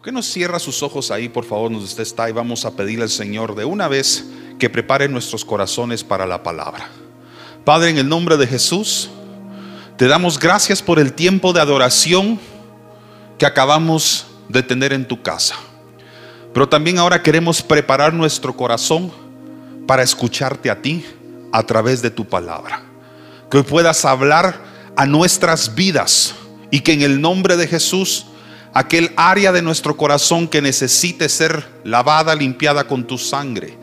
¿Por qué no cierra sus ojos ahí, por favor, donde usted está y vamos a pedirle al Señor de una vez que prepare nuestros corazones para la palabra? Padre, en el nombre de Jesús, te damos gracias por el tiempo de adoración que acabamos de tener en tu casa. Pero también ahora queremos preparar nuestro corazón para escucharte a ti a través de tu palabra. Que hoy puedas hablar a nuestras vidas y que en el nombre de Jesús aquel área de nuestro corazón que necesite ser lavada, limpiada con tu sangre.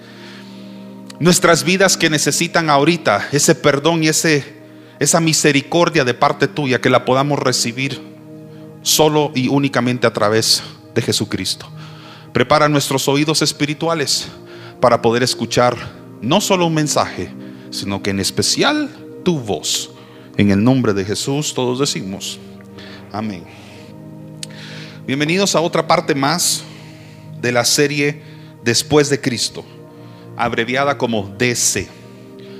Nuestras vidas que necesitan ahorita ese perdón y ese, esa misericordia de parte tuya, que la podamos recibir solo y únicamente a través de Jesucristo. Prepara nuestros oídos espirituales para poder escuchar no solo un mensaje, sino que en especial tu voz. En el nombre de Jesús todos decimos, amén. Bienvenidos a otra parte más de la serie Después de Cristo, abreviada como DC.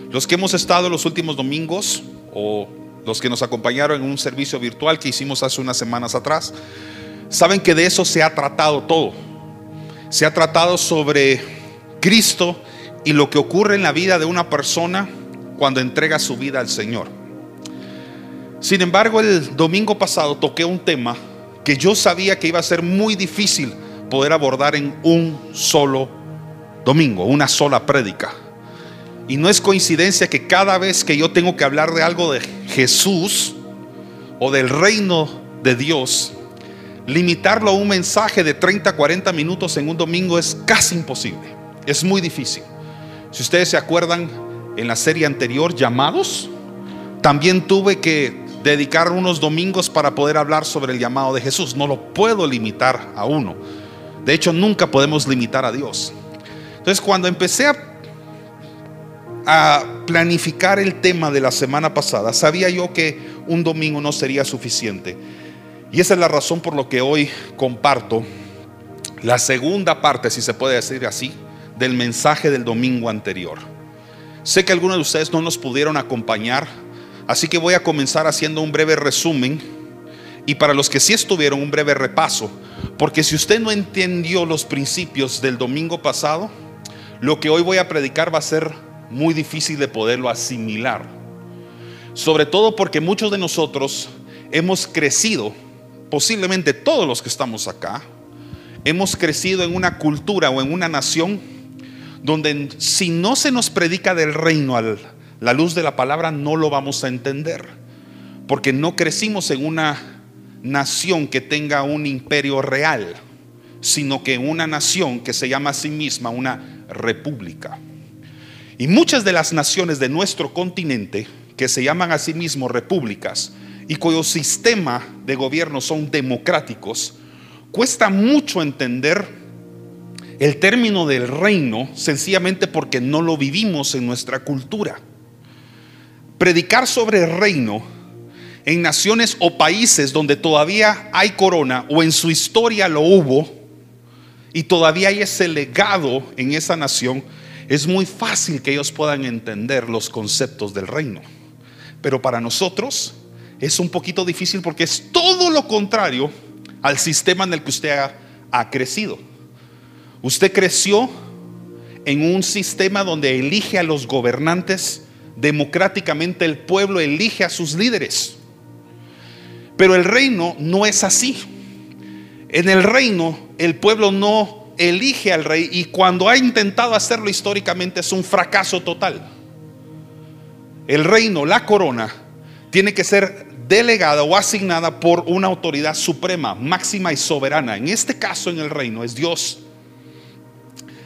Los que hemos estado los últimos domingos o los que nos acompañaron en un servicio virtual que hicimos hace unas semanas atrás, saben que de eso se ha tratado todo. Se ha tratado sobre Cristo y lo que ocurre en la vida de una persona cuando entrega su vida al Señor. Sin embargo, el domingo pasado toqué un tema que yo sabía que iba a ser muy difícil poder abordar en un solo domingo, una sola prédica. Y no es coincidencia que cada vez que yo tengo que hablar de algo de Jesús o del reino de Dios, limitarlo a un mensaje de 30, 40 minutos en un domingo es casi imposible. Es muy difícil. Si ustedes se acuerdan, en la serie anterior, llamados, también tuve que dedicar unos domingos para poder hablar sobre el llamado de Jesús. No lo puedo limitar a uno. De hecho, nunca podemos limitar a Dios. Entonces, cuando empecé a, a planificar el tema de la semana pasada, sabía yo que un domingo no sería suficiente. Y esa es la razón por lo que hoy comparto la segunda parte, si se puede decir así, del mensaje del domingo anterior. Sé que algunos de ustedes no nos pudieron acompañar Así que voy a comenzar haciendo un breve resumen y para los que sí estuvieron un breve repaso, porque si usted no entendió los principios del domingo pasado, lo que hoy voy a predicar va a ser muy difícil de poderlo asimilar. Sobre todo porque muchos de nosotros hemos crecido, posiblemente todos los que estamos acá, hemos crecido en una cultura o en una nación donde si no se nos predica del reino al la luz de la palabra no lo vamos a entender, porque no crecimos en una nación que tenga un imperio real, sino que una nación que se llama a sí misma una república. Y muchas de las naciones de nuestro continente, que se llaman a sí mismos repúblicas y cuyo sistema de gobierno son democráticos, cuesta mucho entender el término del reino sencillamente porque no lo vivimos en nuestra cultura predicar sobre el reino en naciones o países donde todavía hay corona o en su historia lo hubo y todavía hay ese legado en esa nación, es muy fácil que ellos puedan entender los conceptos del reino. Pero para nosotros es un poquito difícil porque es todo lo contrario al sistema en el que usted ha, ha crecido. Usted creció en un sistema donde elige a los gobernantes democráticamente el pueblo elige a sus líderes. Pero el reino no es así. En el reino el pueblo no elige al rey y cuando ha intentado hacerlo históricamente es un fracaso total. El reino, la corona, tiene que ser delegada o asignada por una autoridad suprema, máxima y soberana. En este caso en el reino es Dios.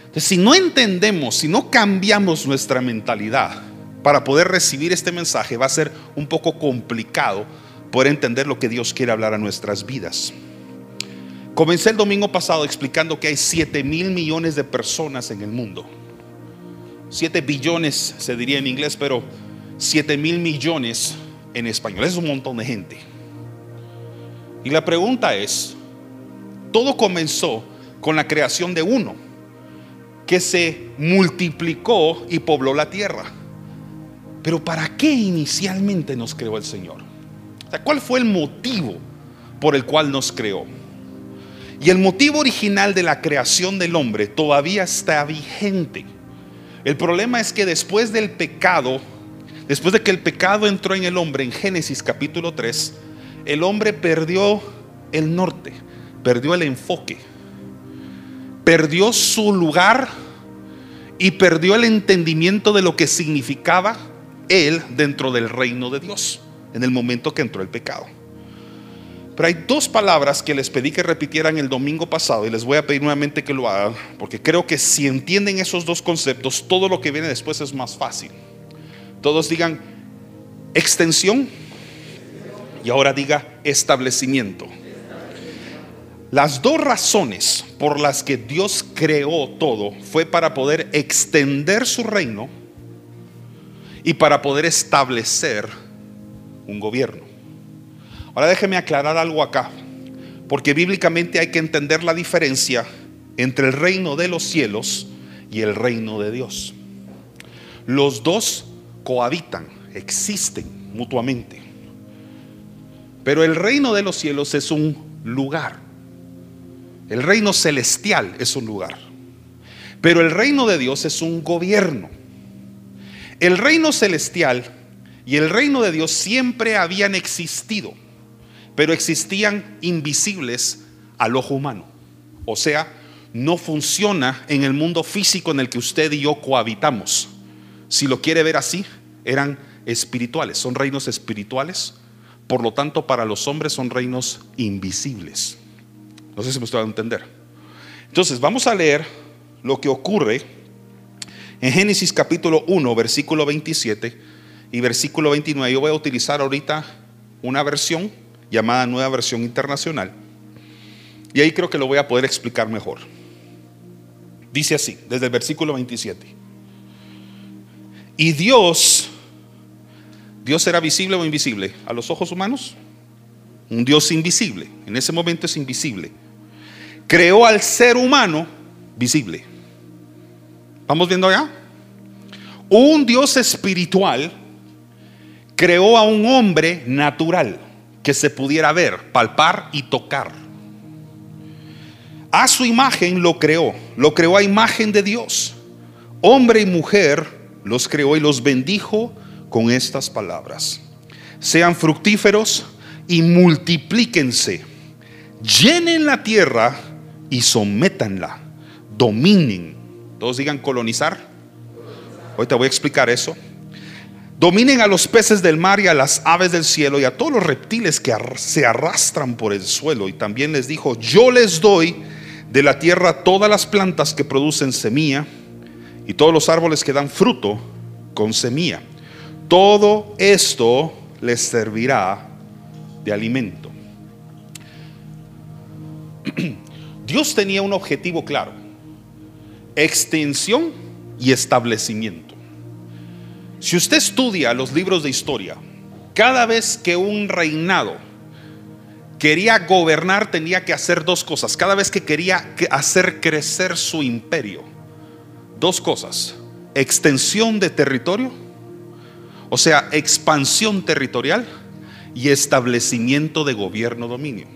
Entonces, si no entendemos, si no cambiamos nuestra mentalidad, para poder recibir este mensaje va a ser un poco complicado poder entender lo que Dios quiere hablar a nuestras vidas. Comencé el domingo pasado explicando que hay 7 mil millones de personas en el mundo. 7 billones se diría en inglés, pero 7 mil millones en español. Es un montón de gente. Y la pregunta es, todo comenzó con la creación de uno, que se multiplicó y pobló la tierra. Pero ¿para qué inicialmente nos creó el Señor? ¿Cuál fue el motivo por el cual nos creó? Y el motivo original de la creación del hombre todavía está vigente. El problema es que después del pecado, después de que el pecado entró en el hombre en Génesis capítulo 3, el hombre perdió el norte, perdió el enfoque, perdió su lugar y perdió el entendimiento de lo que significaba él dentro del reino de Dios en el momento que entró el pecado. Pero hay dos palabras que les pedí que repitieran el domingo pasado y les voy a pedir nuevamente que lo hagan, porque creo que si entienden esos dos conceptos, todo lo que viene después es más fácil. Todos digan extensión y ahora diga establecimiento. Las dos razones por las que Dios creó todo fue para poder extender su reino y para poder establecer un gobierno. Ahora déjeme aclarar algo acá, porque bíblicamente hay que entender la diferencia entre el reino de los cielos y el reino de Dios. Los dos cohabitan, existen mutuamente. Pero el reino de los cielos es un lugar. El reino celestial es un lugar. Pero el reino de Dios es un gobierno. El reino celestial y el reino de Dios siempre habían existido, pero existían invisibles al ojo humano. O sea, no funciona en el mundo físico en el que usted y yo cohabitamos. Si lo quiere ver así, eran espirituales, son reinos espirituales, por lo tanto para los hombres son reinos invisibles. No sé si me estoy a entender. Entonces, vamos a leer lo que ocurre en Génesis capítulo 1, versículo 27 y versículo 29. Yo voy a utilizar ahorita una versión llamada Nueva Versión Internacional. Y ahí creo que lo voy a poder explicar mejor. Dice así, desde el versículo 27. Y Dios, Dios era visible o invisible a los ojos humanos. Un Dios invisible, en ese momento es invisible. Creó al ser humano visible. ¿Vamos viendo allá? Un Dios espiritual creó a un hombre natural que se pudiera ver, palpar y tocar. A su imagen lo creó, lo creó a imagen de Dios. Hombre y mujer los creó y los bendijo con estas palabras. Sean fructíferos y multiplíquense. Llenen la tierra y sométanla. Dominen. Todos digan colonizar. Hoy te voy a explicar eso. Dominen a los peces del mar y a las aves del cielo y a todos los reptiles que se arrastran por el suelo. Y también les dijo, yo les doy de la tierra todas las plantas que producen semilla y todos los árboles que dan fruto con semilla. Todo esto les servirá de alimento. Dios tenía un objetivo claro, extensión y establecimiento. Si usted estudia los libros de historia, cada vez que un reinado quería gobernar tenía que hacer dos cosas. Cada vez que quería hacer crecer su imperio, dos cosas. Extensión de territorio, o sea, expansión territorial y establecimiento de gobierno dominio.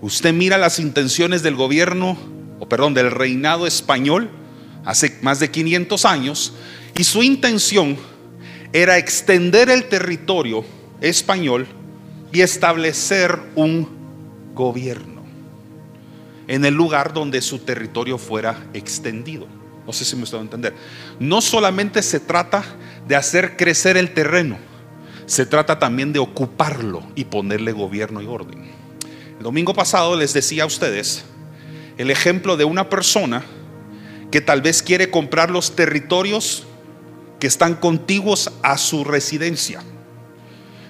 Usted mira las intenciones del gobierno, o perdón, del reinado español hace más de 500 años y su intención era extender el territorio español y establecer un gobierno en el lugar donde su territorio fuera extendido. No sé si me estoy a entender. No solamente se trata de hacer crecer el terreno, se trata también de ocuparlo y ponerle gobierno y orden. El domingo pasado les decía a ustedes el ejemplo de una persona que tal vez quiere comprar los territorios que están contiguos a su residencia.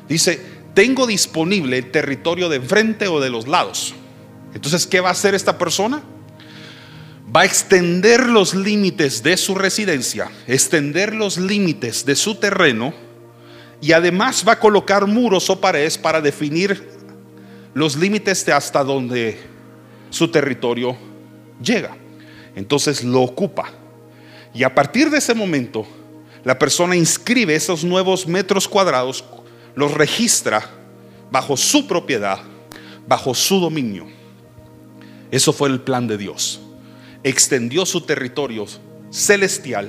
Dice, tengo disponible el territorio de enfrente o de los lados. Entonces, ¿qué va a hacer esta persona? Va a extender los límites de su residencia, extender los límites de su terreno y además va a colocar muros o paredes para definir los límites de hasta donde su territorio llega. Entonces lo ocupa. Y a partir de ese momento, la persona inscribe esos nuevos metros cuadrados, los registra bajo su propiedad, bajo su dominio. Eso fue el plan de Dios. Extendió su territorio celestial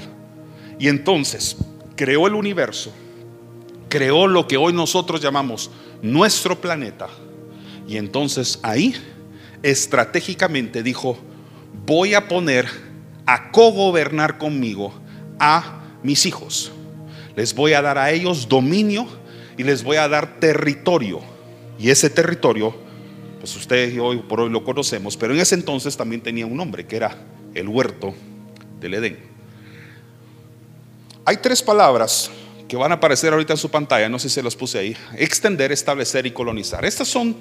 y entonces creó el universo, creó lo que hoy nosotros llamamos nuestro planeta. Y entonces ahí estratégicamente dijo, voy a poner a cogobernar conmigo a mis hijos. Les voy a dar a ellos dominio y les voy a dar territorio. Y ese territorio, pues ustedes hoy por hoy lo conocemos, pero en ese entonces también tenía un nombre, que era el huerto del Edén. Hay tres palabras que van a aparecer ahorita en su pantalla, no sé si las puse ahí. Extender, establecer y colonizar. Estas son,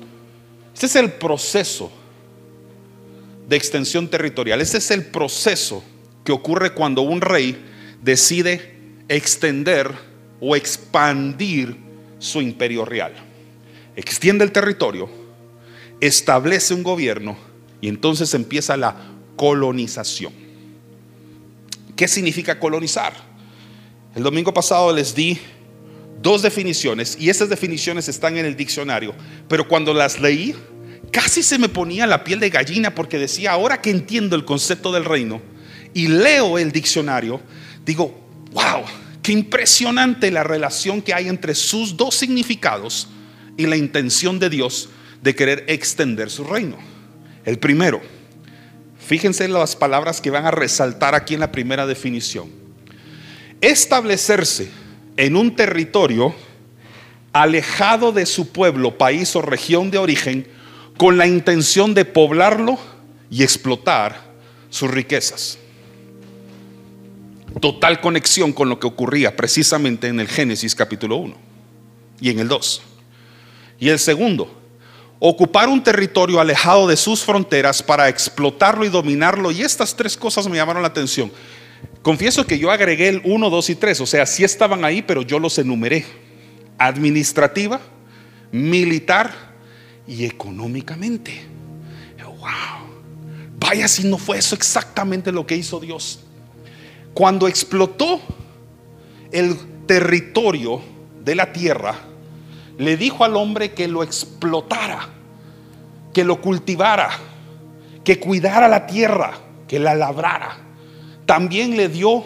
este es el proceso de extensión territorial. Este es el proceso que ocurre cuando un rey decide extender o expandir su imperio real. Extiende el territorio, establece un gobierno y entonces empieza la colonización. ¿Qué significa colonizar? El domingo pasado les di dos definiciones y esas definiciones están en el diccionario, pero cuando las leí casi se me ponía la piel de gallina porque decía, ahora que entiendo el concepto del reino y leo el diccionario, digo, wow, qué impresionante la relación que hay entre sus dos significados y la intención de Dios de querer extender su reino. El primero, fíjense las palabras que van a resaltar aquí en la primera definición. Establecerse en un territorio alejado de su pueblo, país o región de origen, con la intención de poblarlo y explotar sus riquezas. Total conexión con lo que ocurría precisamente en el Génesis capítulo 1 y en el 2. Y el segundo, ocupar un territorio alejado de sus fronteras para explotarlo y dominarlo. Y estas tres cosas me llamaron la atención. Confieso que yo agregué el 1, 2 y 3, o sea, sí estaban ahí, pero yo los enumeré. Administrativa, militar y económicamente. Wow. Vaya si no fue eso exactamente lo que hizo Dios. Cuando explotó el territorio de la tierra, le dijo al hombre que lo explotara, que lo cultivara, que cuidara la tierra, que la labrara. También le dio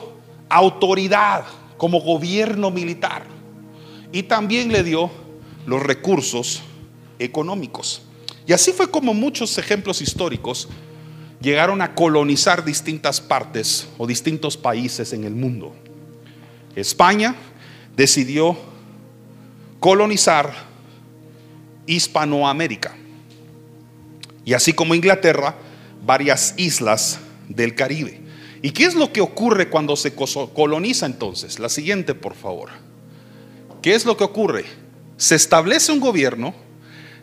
autoridad como gobierno militar y también le dio los recursos económicos. Y así fue como muchos ejemplos históricos llegaron a colonizar distintas partes o distintos países en el mundo. España decidió colonizar Hispanoamérica. Y así como Inglaterra, varias islas del Caribe. ¿Y qué es lo que ocurre cuando se coloniza entonces? La siguiente, por favor. ¿Qué es lo que ocurre? Se establece un gobierno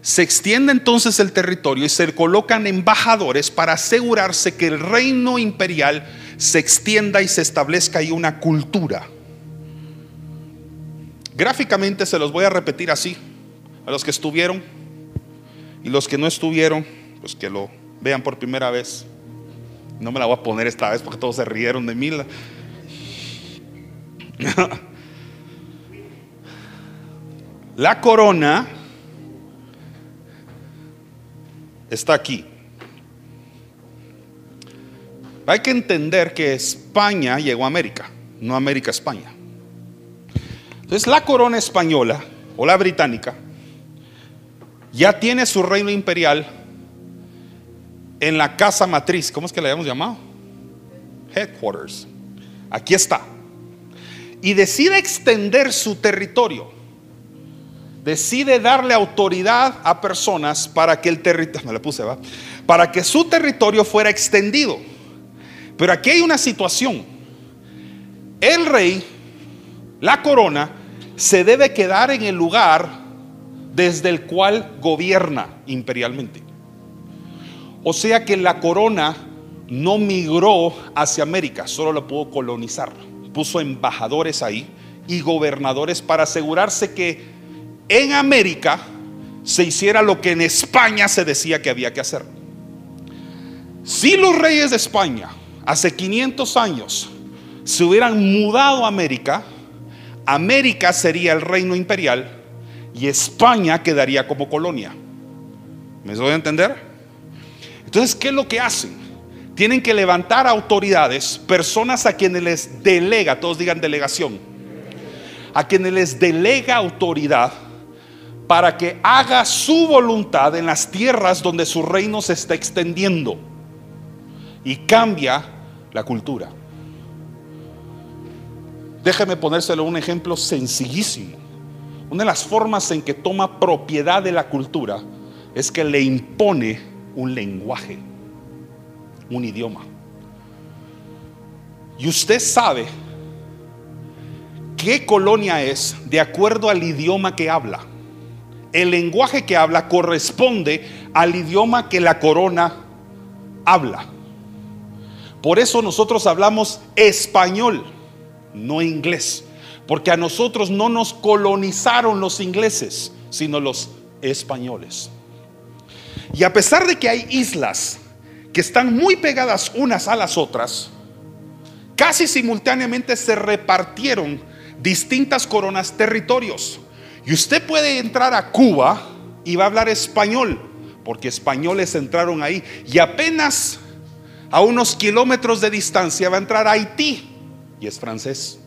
se extiende entonces el territorio y se colocan embajadores para asegurarse que el reino imperial se extienda y se establezca ahí una cultura. Gráficamente se los voy a repetir así, a los que estuvieron y los que no estuvieron, pues que lo vean por primera vez. No me la voy a poner esta vez porque todos se rieron de mí. La corona está aquí. Hay que entender que España llegó a América, no América España. Entonces la corona española o la británica ya tiene su reino imperial en la casa matriz, ¿cómo es que le habíamos llamado? Headquarters. Aquí está. Y decide extender su territorio decide darle autoridad a personas para que el territorio, me la puse, ¿va? Para que su territorio fuera extendido. Pero aquí hay una situación. El rey, la corona, se debe quedar en el lugar desde el cual gobierna imperialmente. O sea que la corona no migró hacia América, solo la pudo colonizar. Puso embajadores ahí y gobernadores para asegurarse que en América se hiciera lo que en España se decía que había que hacer. Si los reyes de España hace 500 años se hubieran mudado a América, América sería el reino imperial y España quedaría como colonia. ¿Me doy a entender? Entonces, ¿qué es lo que hacen? Tienen que levantar autoridades, personas a quienes les delega, todos digan delegación, a quienes les delega autoridad para que haga su voluntad en las tierras donde su reino se está extendiendo y cambia la cultura. Déjeme ponérselo un ejemplo sencillísimo. Una de las formas en que toma propiedad de la cultura es que le impone un lenguaje, un idioma. Y usted sabe qué colonia es de acuerdo al idioma que habla. El lenguaje que habla corresponde al idioma que la corona habla. Por eso nosotros hablamos español, no inglés. Porque a nosotros no nos colonizaron los ingleses, sino los españoles. Y a pesar de que hay islas que están muy pegadas unas a las otras, casi simultáneamente se repartieron distintas coronas territorios. Y usted puede entrar a Cuba y va a hablar español, porque españoles entraron ahí. Y apenas a unos kilómetros de distancia va a entrar Haití y es francés.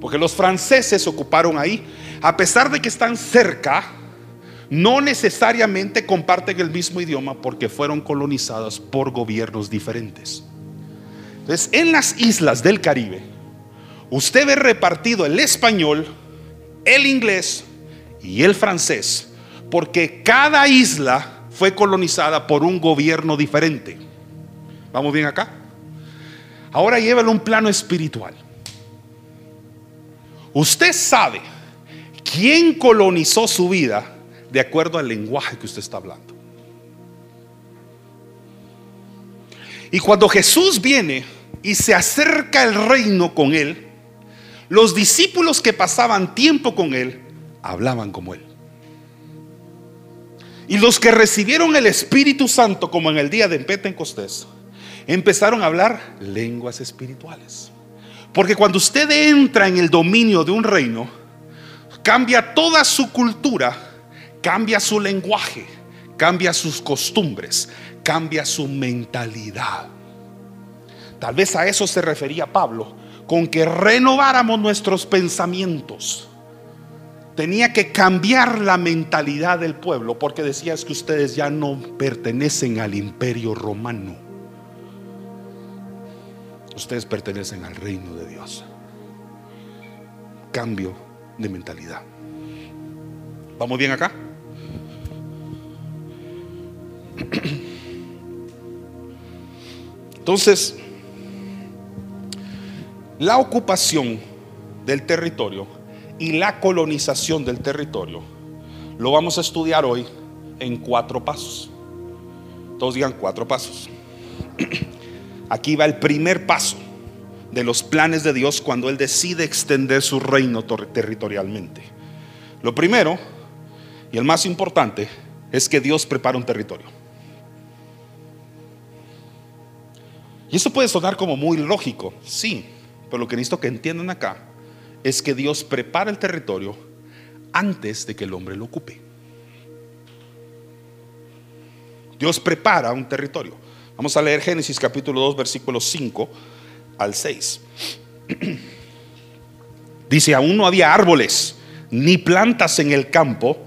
Porque los franceses ocuparon ahí, a pesar de que están cerca, no necesariamente comparten el mismo idioma porque fueron colonizados por gobiernos diferentes. Entonces, en las islas del Caribe, usted ve repartido el español, el inglés y el francés, porque cada isla fue colonizada por un gobierno diferente. ¿Vamos bien acá? Ahora llévalo a un plano espiritual. Usted sabe quién colonizó su vida de acuerdo al lenguaje que usted está hablando. Y cuando Jesús viene y se acerca el reino con él, los discípulos que pasaban tiempo con él hablaban como él. Y los que recibieron el Espíritu Santo como en el día de Pentecostés, empezaron a hablar lenguas espirituales. Porque cuando usted entra en el dominio de un reino, cambia toda su cultura, cambia su lenguaje, cambia sus costumbres, cambia su mentalidad. Tal vez a eso se refería Pablo, con que renováramos nuestros pensamientos. Tenía que cambiar la mentalidad del pueblo, porque decía es que ustedes ya no pertenecen al imperio romano Ustedes pertenecen al reino de Dios. Cambio de mentalidad. ¿Vamos bien acá? Entonces, la ocupación del territorio y la colonización del territorio lo vamos a estudiar hoy en cuatro pasos. Todos digan cuatro pasos. Aquí va el primer paso de los planes de Dios cuando Él decide extender su reino territorialmente. Lo primero y el más importante es que Dios prepara un territorio. Y eso puede sonar como muy lógico, sí, pero lo que necesito que entiendan acá es que Dios prepara el territorio antes de que el hombre lo ocupe. Dios prepara un territorio. Vamos a leer Génesis capítulo 2, versículos 5 al 6. Dice, aún no había árboles ni plantas en el campo,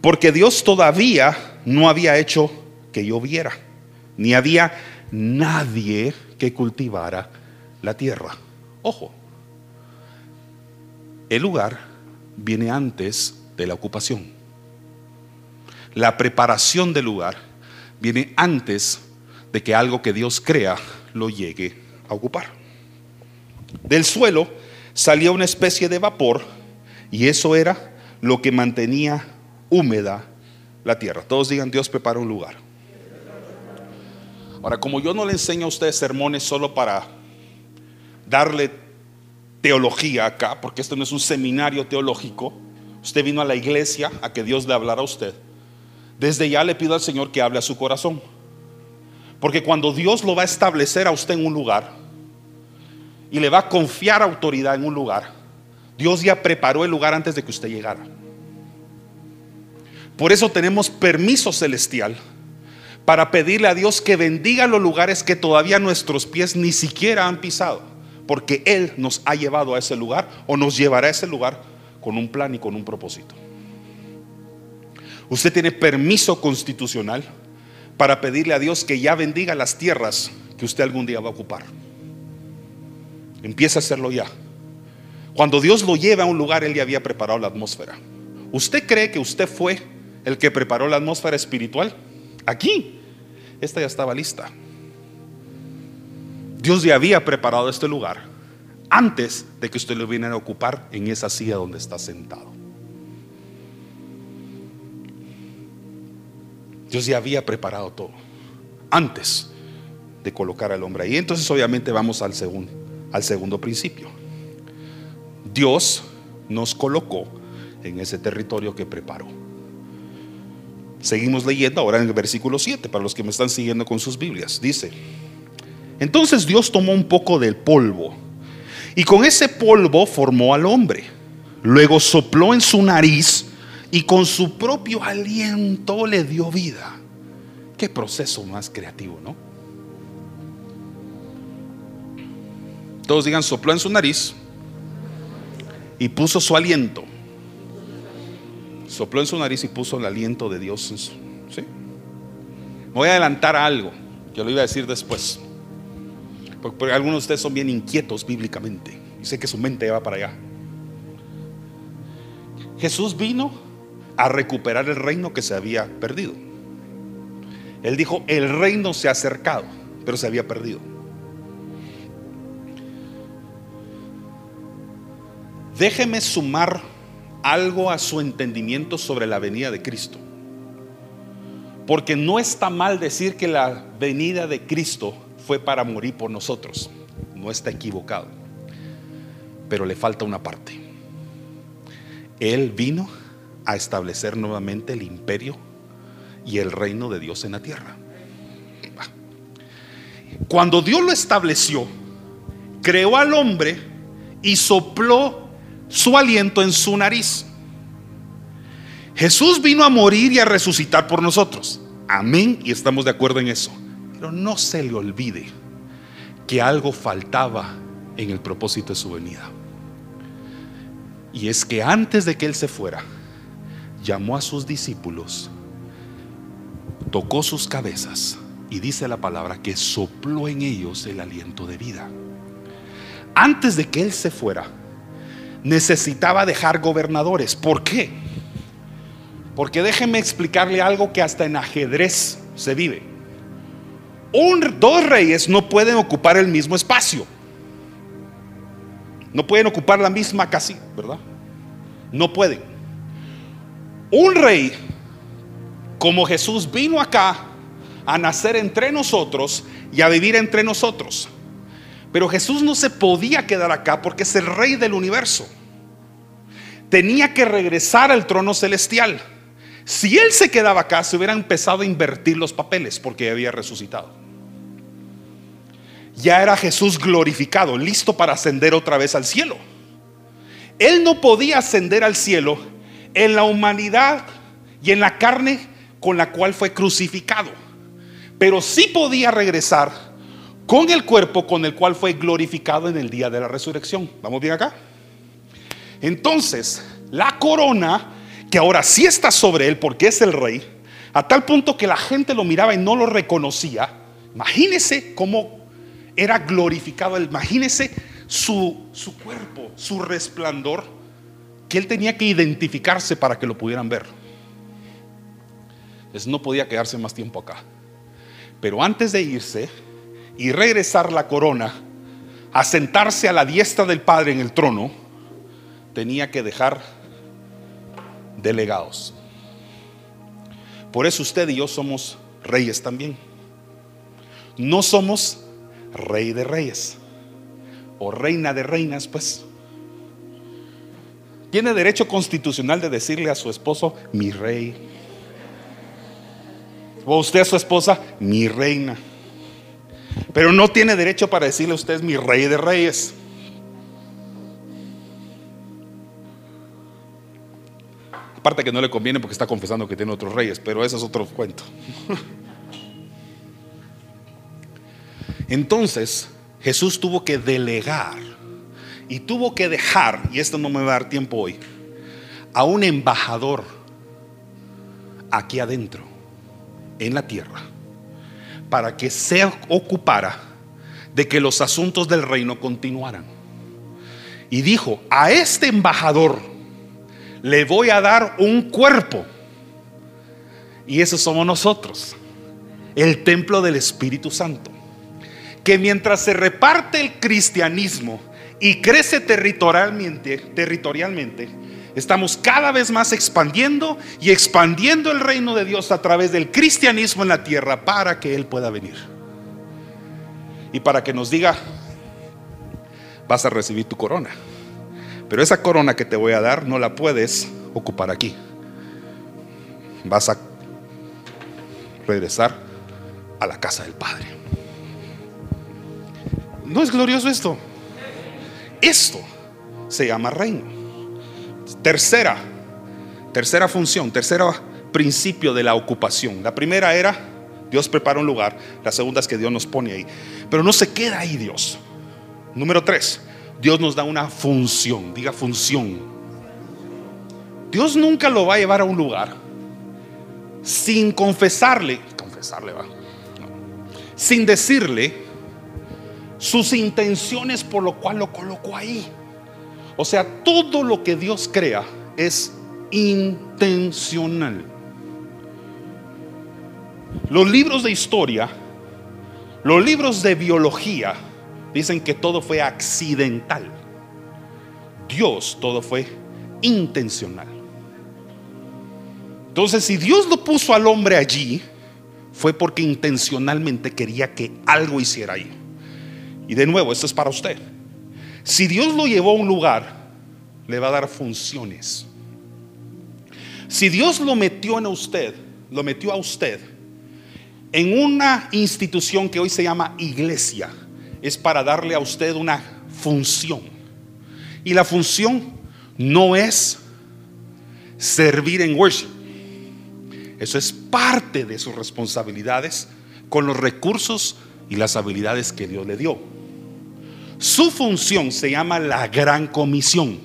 porque Dios todavía no había hecho que lloviera, ni había nadie que cultivara la tierra. Ojo, el lugar viene antes de la ocupación. La preparación del lugar viene antes de que algo que Dios crea lo llegue a ocupar. Del suelo salía una especie de vapor y eso era lo que mantenía húmeda la tierra. Todos digan, Dios prepara un lugar. Ahora, como yo no le enseño a ustedes sermones solo para darle teología acá, porque esto no es un seminario teológico, usted vino a la iglesia a que Dios le hablara a usted. Desde ya le pido al Señor que hable a su corazón. Porque cuando Dios lo va a establecer a usted en un lugar y le va a confiar autoridad en un lugar, Dios ya preparó el lugar antes de que usted llegara. Por eso tenemos permiso celestial para pedirle a Dios que bendiga los lugares que todavía nuestros pies ni siquiera han pisado, porque Él nos ha llevado a ese lugar o nos llevará a ese lugar con un plan y con un propósito. Usted tiene permiso constitucional para pedirle a Dios que ya bendiga las tierras que usted algún día va a ocupar. Empieza a hacerlo ya. Cuando Dios lo lleva a un lugar, Él ya había preparado la atmósfera. ¿Usted cree que usted fue el que preparó la atmósfera espiritual? Aquí, esta ya estaba lista. Dios ya había preparado este lugar antes de que usted lo viniera a ocupar en esa silla donde está sentado. Dios ya había preparado todo antes de colocar al hombre ahí. Entonces obviamente vamos al segundo, al segundo principio. Dios nos colocó en ese territorio que preparó. Seguimos leyendo ahora en el versículo 7, para los que me están siguiendo con sus Biblias. Dice, entonces Dios tomó un poco del polvo y con ese polvo formó al hombre. Luego sopló en su nariz y con su propio aliento le dio vida. Qué proceso más creativo, ¿no? Todos digan, sopló en su nariz y puso su aliento. Sopló en su nariz y puso el aliento de Dios en su... ¿sí? voy a adelantar algo, que lo iba a decir después. Porque, algunos de ustedes son bien inquietos bíblicamente. Y sé que su mente va para allá. Jesús vino a recuperar el reino que se había perdido. Él dijo, el reino se ha acercado, pero se había perdido. Déjeme sumar algo a su entendimiento sobre la venida de Cristo. Porque no está mal decir que la venida de Cristo fue para morir por nosotros. No está equivocado. Pero le falta una parte. Él vino a establecer nuevamente el imperio y el reino de Dios en la tierra. Cuando Dios lo estableció, creó al hombre y sopló su aliento en su nariz. Jesús vino a morir y a resucitar por nosotros. Amén. Y estamos de acuerdo en eso. Pero no se le olvide que algo faltaba en el propósito de su venida. Y es que antes de que Él se fuera, llamó a sus discípulos, tocó sus cabezas y dice la palabra que sopló en ellos el aliento de vida. Antes de que Él se fuera, necesitaba dejar gobernadores. ¿Por qué? Porque déjenme explicarle algo que hasta en ajedrez se vive. Un, dos reyes no pueden ocupar el mismo espacio. No pueden ocupar la misma casi, ¿verdad? No pueden. Un rey, como Jesús vino acá a nacer entre nosotros y a vivir entre nosotros, pero Jesús no se podía quedar acá porque es el rey del universo. Tenía que regresar al trono celestial. Si él se quedaba acá, se hubiera empezado a invertir los papeles porque había resucitado. Ya era Jesús glorificado, listo para ascender otra vez al cielo. Él no podía ascender al cielo en la humanidad y en la carne con la cual fue crucificado. Pero sí podía regresar con el cuerpo con el cual fue glorificado en el día de la resurrección. ¿Vamos bien acá? Entonces, la corona, que ahora sí está sobre él porque es el rey, a tal punto que la gente lo miraba y no lo reconocía. Imagínese cómo era glorificado, imagínese su, su cuerpo, su resplandor, que él tenía que identificarse para que lo pudieran ver. Entonces no podía quedarse más tiempo acá. Pero antes de irse, y regresar la corona a sentarse a la diestra del Padre en el trono, tenía que dejar delegados. Por eso usted y yo somos reyes también. No somos rey de reyes o reina de reinas, pues. Tiene derecho constitucional de decirle a su esposo, mi rey. O usted a su esposa, mi reina. Pero no tiene derecho para decirle usted es mi rey de reyes. Aparte que no le conviene porque está confesando que tiene otros reyes, pero eso es otro cuento. Entonces Jesús tuvo que delegar y tuvo que dejar, y esto no me va a dar tiempo hoy, a un embajador aquí adentro, en la tierra, para que se ocupara de que los asuntos del reino continuaran. Y dijo, a este embajador le voy a dar un cuerpo. Y eso somos nosotros, el templo del Espíritu Santo. Que mientras se reparte el cristianismo y crece territorialmente, territorialmente, estamos cada vez más expandiendo y expandiendo el reino de Dios a través del cristianismo en la tierra para que Él pueda venir. Y para que nos diga, vas a recibir tu corona. Pero esa corona que te voy a dar no la puedes ocupar aquí. Vas a regresar a la casa del Padre. ¿No es glorioso esto? Esto se llama reino. Tercera, tercera función, tercero principio de la ocupación. La primera era, Dios prepara un lugar. La segunda es que Dios nos pone ahí. Pero no se queda ahí Dios. Número tres, Dios nos da una función. Diga función. Dios nunca lo va a llevar a un lugar sin confesarle, confesarle va, sin decirle sus intenciones por lo cual lo colocó ahí. O sea, todo lo que Dios crea es intencional. Los libros de historia, los libros de biología, dicen que todo fue accidental. Dios, todo fue intencional. Entonces, si Dios lo puso al hombre allí, fue porque intencionalmente quería que algo hiciera ahí. Y de nuevo, esto es para usted. Si Dios lo llevó a un lugar, le va a dar funciones. Si Dios lo metió en usted, lo metió a usted en una institución que hoy se llama iglesia, es para darle a usted una función. Y la función no es servir en worship. Eso es parte de sus responsabilidades con los recursos y las habilidades que Dios le dio. Su función se llama la gran comisión.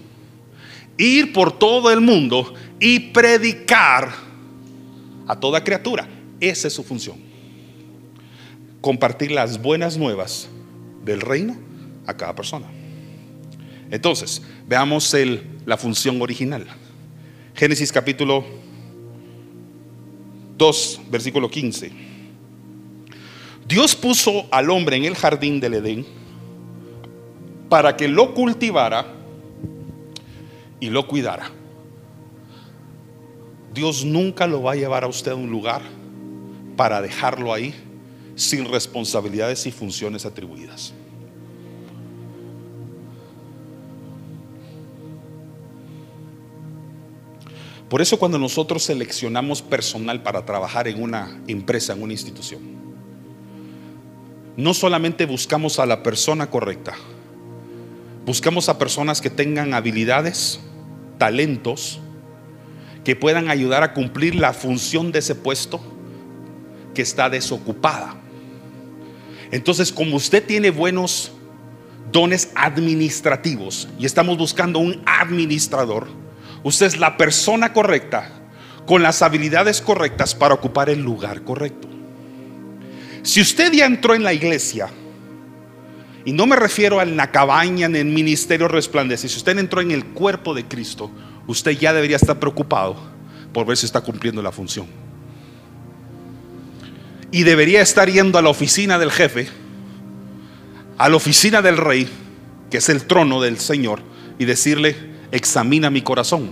Ir por todo el mundo y predicar a toda criatura. Esa es su función. Compartir las buenas nuevas del reino a cada persona. Entonces, veamos el, la función original. Génesis capítulo 2, versículo 15. Dios puso al hombre en el jardín del Edén para que lo cultivara y lo cuidara. Dios nunca lo va a llevar a usted a un lugar para dejarlo ahí sin responsabilidades y funciones atribuidas. Por eso cuando nosotros seleccionamos personal para trabajar en una empresa, en una institución, no solamente buscamos a la persona correcta, buscamos a personas que tengan habilidades, talentos, que puedan ayudar a cumplir la función de ese puesto que está desocupada. Entonces, como usted tiene buenos dones administrativos y estamos buscando un administrador, Usted es la persona correcta con las habilidades correctas para ocupar el lugar correcto. Si usted ya entró en la iglesia, y no me refiero a la cabaña en el ministerio resplandece, si usted entró en el cuerpo de Cristo, usted ya debería estar preocupado por ver si está cumpliendo la función. Y debería estar yendo a la oficina del jefe, a la oficina del rey, que es el trono del Señor, y decirle, examina mi corazón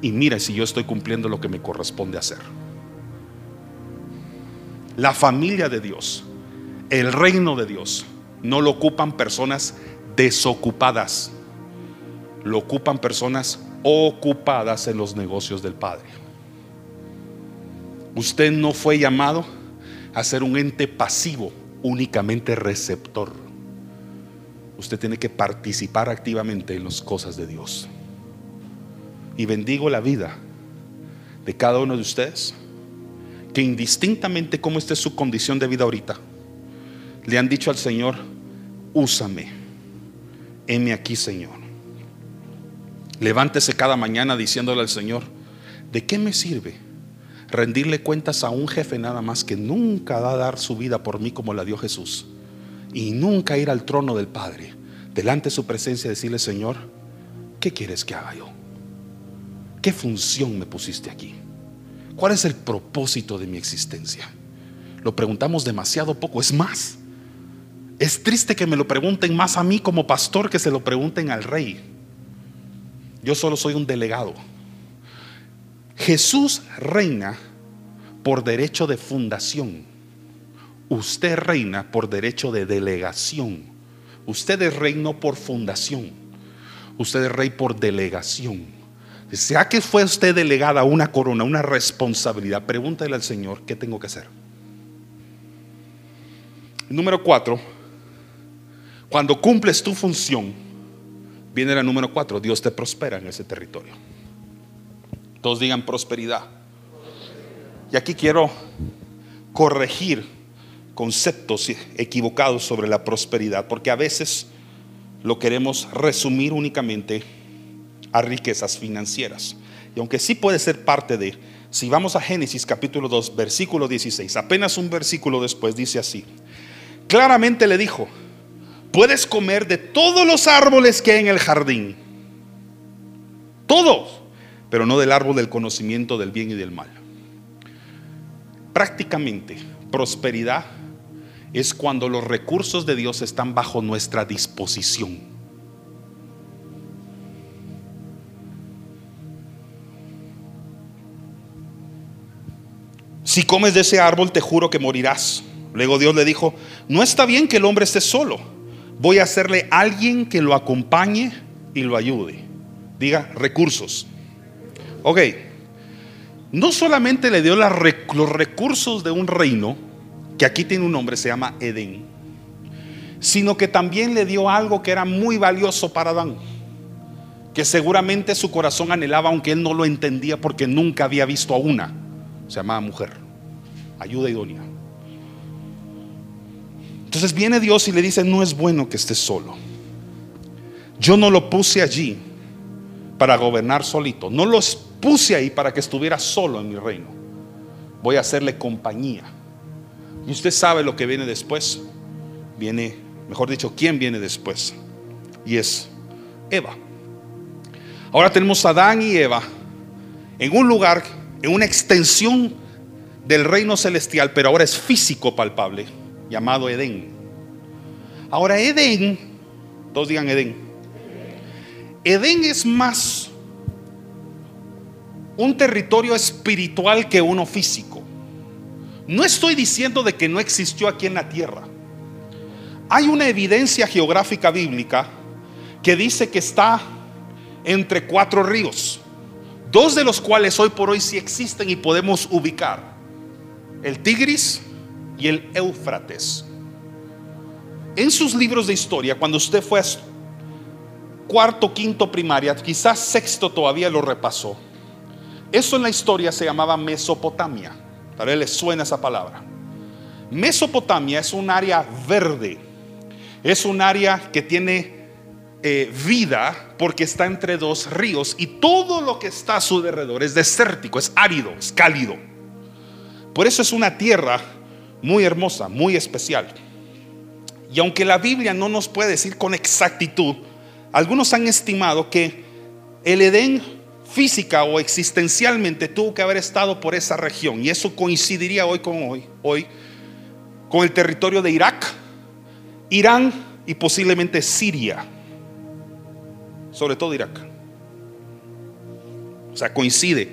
y mira si yo estoy cumpliendo lo que me corresponde hacer. La familia de Dios, el reino de Dios, no lo ocupan personas desocupadas, lo ocupan personas ocupadas en los negocios del Padre. Usted no fue llamado a ser un ente pasivo, únicamente receptor. Usted tiene que participar activamente en las cosas de Dios. Y bendigo la vida de cada uno de ustedes, que indistintamente cómo esté su condición de vida ahorita, le han dicho al Señor, úsame, heme aquí, Señor. Levántese cada mañana diciéndole al Señor, ¿de qué me sirve rendirle cuentas a un jefe nada más que nunca va a dar su vida por mí como la dio Jesús? Y nunca ir al trono del Padre, delante de su presencia decirle, Señor, ¿qué quieres que haga yo? ¿Qué función me pusiste aquí? ¿Cuál es el propósito de mi existencia? Lo preguntamos demasiado poco, es más. Es triste que me lo pregunten más a mí como pastor que se lo pregunten al rey. Yo solo soy un delegado. Jesús reina por derecho de fundación. Usted reina por derecho de delegación. Usted es reino por fundación. Usted es rey por delegación. Sea que fue usted delegada una corona, una responsabilidad, pregúntale al Señor, ¿qué tengo que hacer? Número cuatro, cuando cumples tu función, Viene la número cuatro, Dios te prospera en ese territorio. Todos digan prosperidad. Y aquí quiero corregir conceptos equivocados sobre la prosperidad, porque a veces lo queremos resumir únicamente a riquezas financieras. Y aunque sí puede ser parte de, si vamos a Génesis capítulo 2, versículo 16, apenas un versículo después dice así, claramente le dijo, puedes comer de todos los árboles que hay en el jardín. Todos. Pero no del árbol del conocimiento del bien y del mal. Prácticamente, prosperidad es cuando los recursos de Dios están bajo nuestra disposición. Si comes de ese árbol, te juro que morirás. Luego Dios le dijo, no está bien que el hombre esté solo voy a hacerle alguien que lo acompañe y lo ayude. Diga, recursos. Ok, no solamente le dio los recursos de un reino, que aquí tiene un nombre, se llama Edén, sino que también le dio algo que era muy valioso para Adán, que seguramente su corazón anhelaba, aunque él no lo entendía porque nunca había visto a una, se llamaba mujer, ayuda idónea. Entonces viene Dios y le dice, no es bueno que estés solo. Yo no lo puse allí para gobernar solito. No los puse ahí para que estuviera solo en mi reino. Voy a hacerle compañía. Y usted sabe lo que viene después. Viene, mejor dicho, ¿quién viene después? Y es Eva. Ahora tenemos a Adán y Eva en un lugar, en una extensión del reino celestial, pero ahora es físico palpable llamado Edén. Ahora Edén, todos digan Edén. Edén es más un territorio espiritual que uno físico. No estoy diciendo de que no existió aquí en la tierra. Hay una evidencia geográfica bíblica que dice que está entre cuatro ríos, dos de los cuales hoy por hoy sí existen y podemos ubicar. El Tigris, y el Éufrates. En sus libros de historia, cuando usted fue a cuarto, quinto primaria, quizás sexto todavía lo repasó. Eso en la historia se llamaba Mesopotamia. Tal vez les suena esa palabra. Mesopotamia es un área verde. Es un área que tiene eh, vida porque está entre dos ríos y todo lo que está a su alrededor es desértico, es árido, es cálido. Por eso es una tierra muy hermosa, muy especial. Y aunque la Biblia no nos puede decir con exactitud, algunos han estimado que el Edén física o existencialmente tuvo que haber estado por esa región y eso coincidiría hoy con hoy, hoy con el territorio de Irak, Irán y posiblemente Siria. Sobre todo Irak. O sea, coincide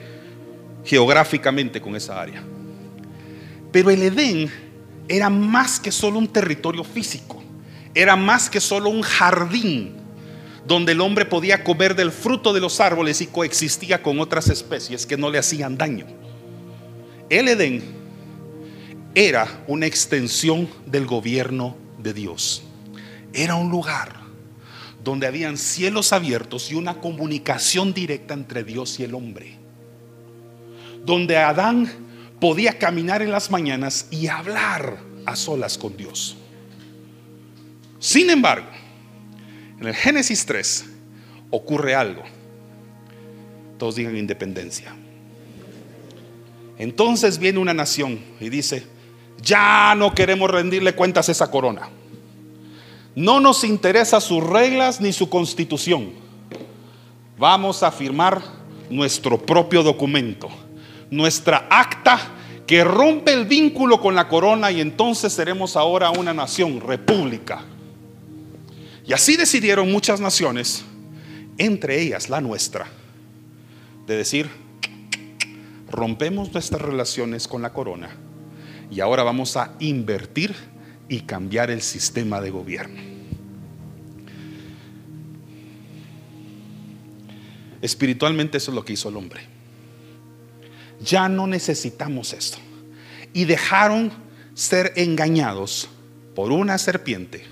geográficamente con esa área. Pero el Edén era más que solo un territorio físico, era más que solo un jardín donde el hombre podía comer del fruto de los árboles y coexistía con otras especies que no le hacían daño. El Edén era una extensión del gobierno de Dios. Era un lugar donde habían cielos abiertos y una comunicación directa entre Dios y el hombre. Donde Adán podía caminar en las mañanas y hablar a solas con Dios. Sin embargo, en el Génesis 3 ocurre algo. Todos digan independencia. Entonces viene una nación y dice, ya no queremos rendirle cuentas a esa corona. No nos interesa sus reglas ni su constitución. Vamos a firmar nuestro propio documento, nuestra acta que rompe el vínculo con la corona y entonces seremos ahora una nación, república. Y así decidieron muchas naciones, entre ellas la nuestra, de decir, rompemos nuestras relaciones con la corona y ahora vamos a invertir y cambiar el sistema de gobierno. Espiritualmente eso es lo que hizo el hombre. Ya no necesitamos esto. Y dejaron ser engañados por una serpiente.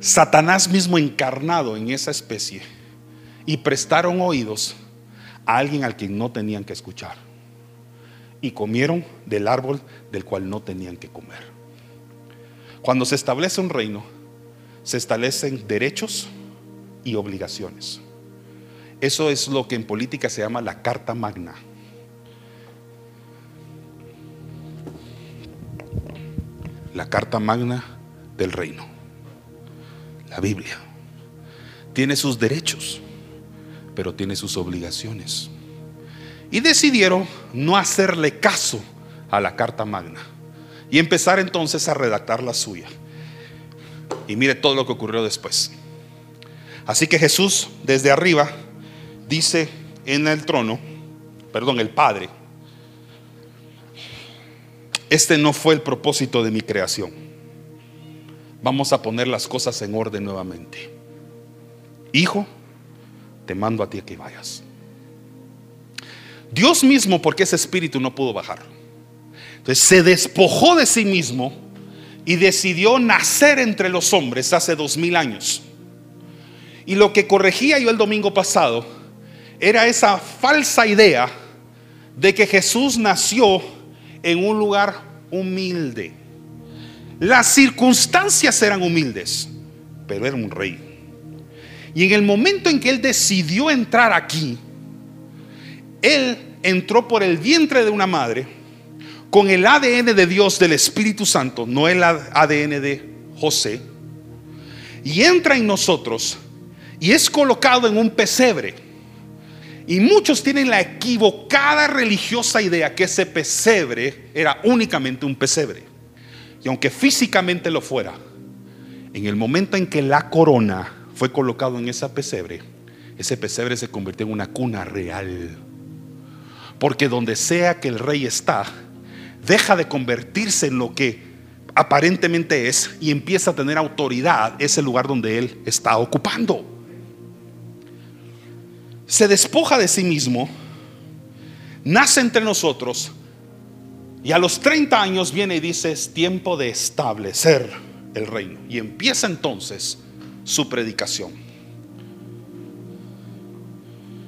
Satanás mismo encarnado en esa especie. Y prestaron oídos a alguien al quien no tenían que escuchar. Y comieron del árbol del cual no tenían que comer. Cuando se establece un reino, se establecen derechos y obligaciones. Eso es lo que en política se llama la Carta Magna. La Carta Magna del Reino. La Biblia. Tiene sus derechos pero tiene sus obligaciones. Y decidieron no hacerle caso a la Carta Magna y empezar entonces a redactar la suya. Y mire todo lo que ocurrió después. Así que Jesús desde arriba dice en el trono, perdón, el Padre, este no fue el propósito de mi creación. Vamos a poner las cosas en orden nuevamente. Hijo, te mando a ti que vayas. Dios mismo, porque ese espíritu no pudo bajar. Entonces se despojó de sí mismo y decidió nacer entre los hombres hace dos mil años. Y lo que corregía yo el domingo pasado era esa falsa idea de que Jesús nació en un lugar humilde. Las circunstancias eran humildes, pero era un rey. Y en el momento en que él decidió entrar aquí, él entró por el vientre de una madre con el ADN de Dios del Espíritu Santo, no el ADN de José, y entra en nosotros y es colocado en un pesebre. Y muchos tienen la equivocada religiosa idea que ese pesebre era únicamente un pesebre. Y aunque físicamente lo fuera, en el momento en que la corona fue colocado en esa pesebre, ese pesebre se convirtió en una cuna real. Porque donde sea que el rey está, deja de convertirse en lo que aparentemente es y empieza a tener autoridad ese lugar donde él está ocupando. Se despoja de sí mismo, nace entre nosotros y a los 30 años viene y dice es tiempo de establecer el reino. Y empieza entonces su predicación.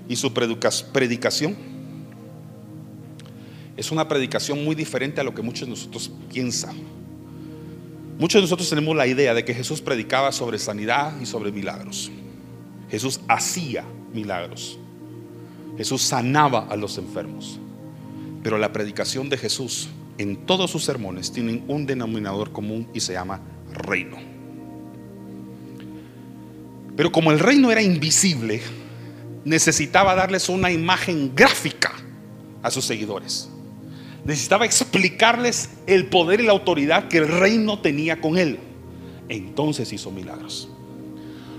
Y su predicación es una predicación muy diferente a lo que muchos de nosotros piensan. Muchos de nosotros tenemos la idea de que Jesús predicaba sobre sanidad y sobre milagros. Jesús hacía milagros. Jesús sanaba a los enfermos. Pero la predicación de Jesús en todos sus sermones tiene un denominador común y se llama reino. Pero como el reino era invisible, necesitaba darles una imagen gráfica a sus seguidores. Necesitaba explicarles el poder y la autoridad que el reino tenía con él. Entonces hizo milagros.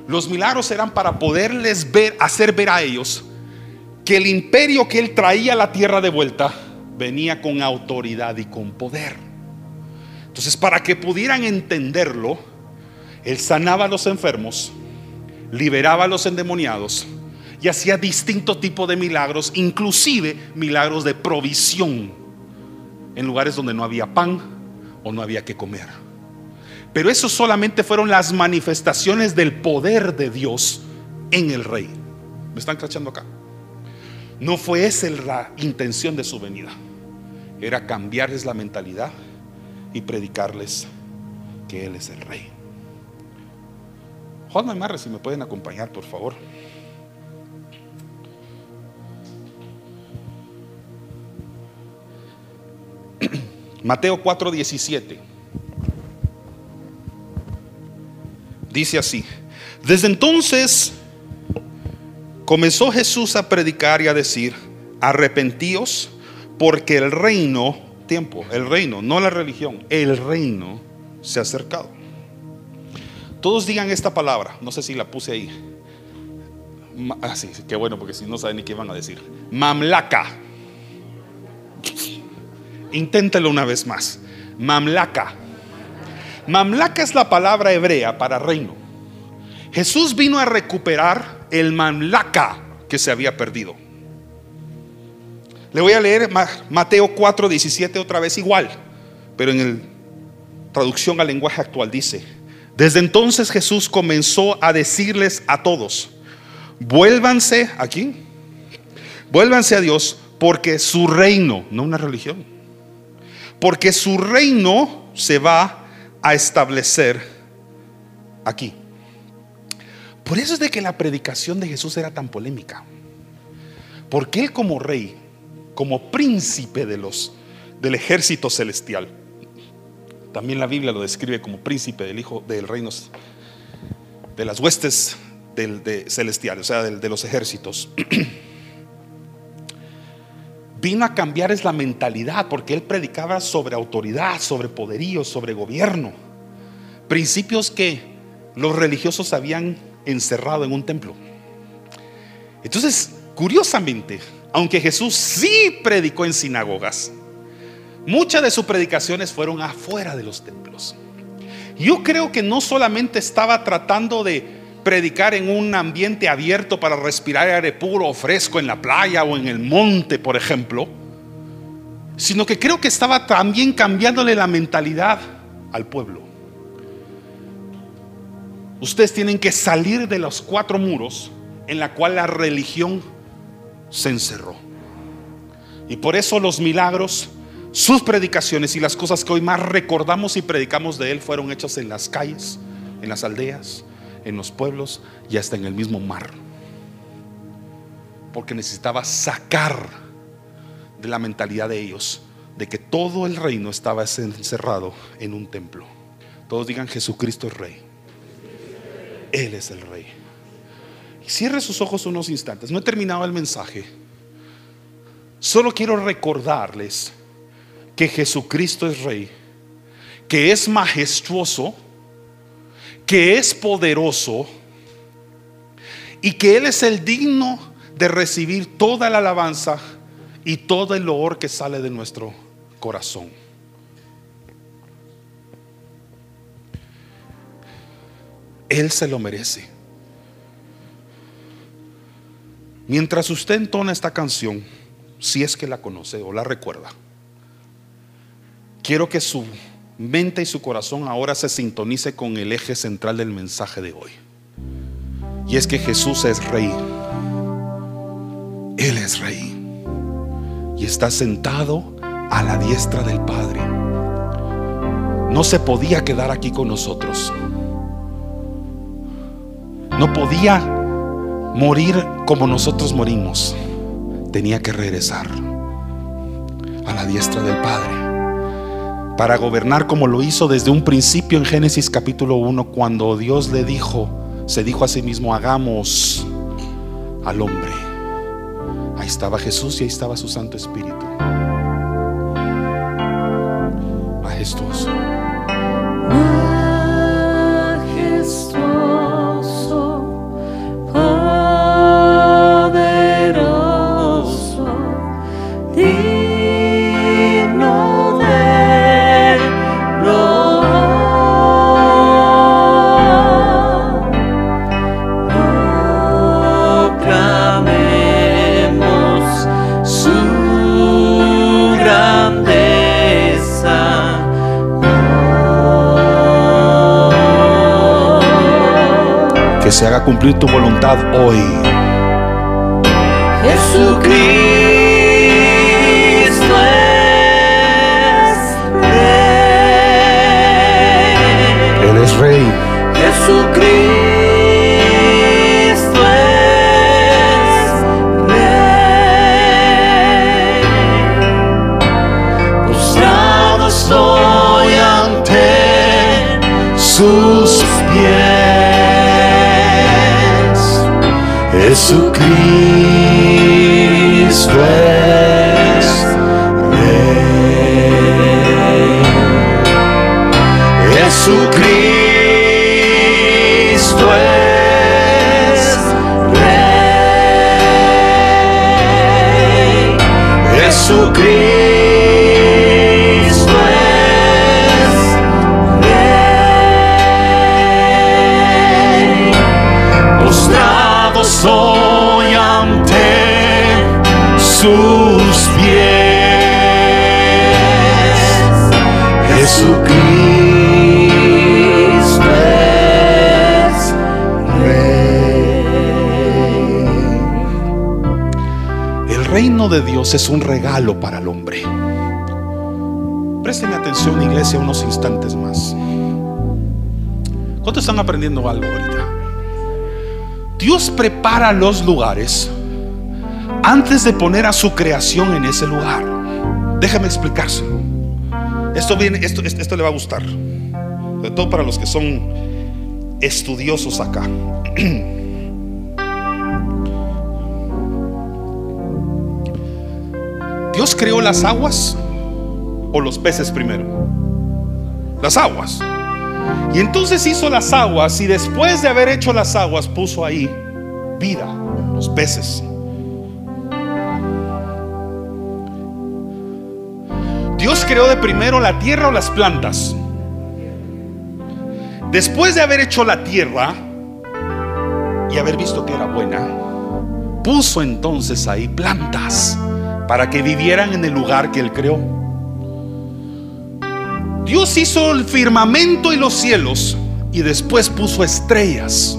Los milagros eran para poderles ver, hacer ver a ellos que el imperio que él traía a la tierra de vuelta venía con autoridad y con poder. Entonces, para que pudieran entenderlo, él sanaba a los enfermos, liberaba a los endemoniados y hacía distintos tipos de milagros, inclusive milagros de provisión en lugares donde no había pan o no había que comer. Pero eso solamente fueron las manifestaciones del poder de Dios en el rey. ¿Me están cachando acá? No fue esa la intención de su venida. Era cambiarles la mentalidad y predicarles que Él es el rey. Juan y Marre, si me pueden acompañar, por favor. Mateo 4:17. Dice así, desde entonces comenzó Jesús a predicar y a decir, arrepentíos porque el reino, tiempo, el reino, no la religión, el reino se ha acercado. Todos digan esta palabra, no sé si la puse ahí. Ah, sí, qué bueno, porque si no saben ni qué van a decir. Mamlaca. Inténtelo una vez más. Mamlaca. Mamlaca es la palabra hebrea para reino. Jesús vino a recuperar el mamlaca que se había perdido. Le voy a leer Mateo 4, 17 otra vez igual, pero en el traducción al lenguaje actual dice, desde entonces Jesús comenzó a decirles a todos, vuélvanse aquí, vuélvanse a Dios porque su reino, no una religión, porque su reino se va a establecer aquí. Por eso es de que la predicación de Jesús era tan polémica. Porque él como rey, como príncipe de los del ejército celestial, también la Biblia lo describe como príncipe del hijo del reino de las huestes del, de, celestiales, o sea, de los ejércitos. vino a cambiar es la mentalidad, porque él predicaba sobre autoridad, sobre poderío, sobre gobierno. Principios que los religiosos habían encerrado en un templo. Entonces, curiosamente, aunque Jesús sí predicó en sinagogas, muchas de sus predicaciones fueron afuera de los templos. Yo creo que no solamente estaba tratando de predicar en un ambiente abierto para respirar aire puro o fresco en la playa o en el monte, por ejemplo, sino que creo que estaba también cambiándole la mentalidad al pueblo. Ustedes tienen que salir de los cuatro muros en la cual la religión se encerró. Y por eso los milagros, sus predicaciones y las cosas que hoy más recordamos y predicamos de él fueron hechas en las calles, en las aldeas, en los pueblos y hasta en el mismo mar. Porque necesitaba sacar de la mentalidad de ellos de que todo el reino estaba encerrado en un templo. Todos digan Jesucristo es rey. Él es el rey. Cierre sus ojos unos instantes. No he terminado el mensaje. Solo quiero recordarles que Jesucristo es rey, que es majestuoso que es poderoso y que Él es el digno de recibir toda la alabanza y todo el loor que sale de nuestro corazón. Él se lo merece. Mientras usted entona esta canción, si es que la conoce o la recuerda, quiero que su mente y su corazón ahora se sintonice con el eje central del mensaje de hoy. Y es que Jesús es rey. Él es rey. Y está sentado a la diestra del Padre. No se podía quedar aquí con nosotros. No podía morir como nosotros morimos. Tenía que regresar a la diestra del Padre para gobernar como lo hizo desde un principio en Génesis capítulo 1, cuando Dios le dijo, se dijo a sí mismo, hagamos al hombre. Ahí estaba Jesús y ahí estaba su Santo Espíritu. Cumplir tu voluntad hoy. Jesucristo Jesucristo es Es un regalo para el hombre. Présteme atención, iglesia, unos instantes más. ¿Cuántos están aprendiendo algo ahorita? Dios prepara los lugares antes de poner a su creación en ese lugar. Déjame explicárselo. Esto, viene, esto, esto, esto le va a gustar. Sobre todo para los que son estudiosos acá. Dios creó las aguas o los peces primero. Las aguas. Y entonces hizo las aguas y después de haber hecho las aguas puso ahí vida, los peces. Dios creó de primero la tierra o las plantas. Después de haber hecho la tierra y haber visto que era buena, puso entonces ahí plantas para que vivieran en el lugar que él creó. Dios hizo el firmamento y los cielos y después puso estrellas.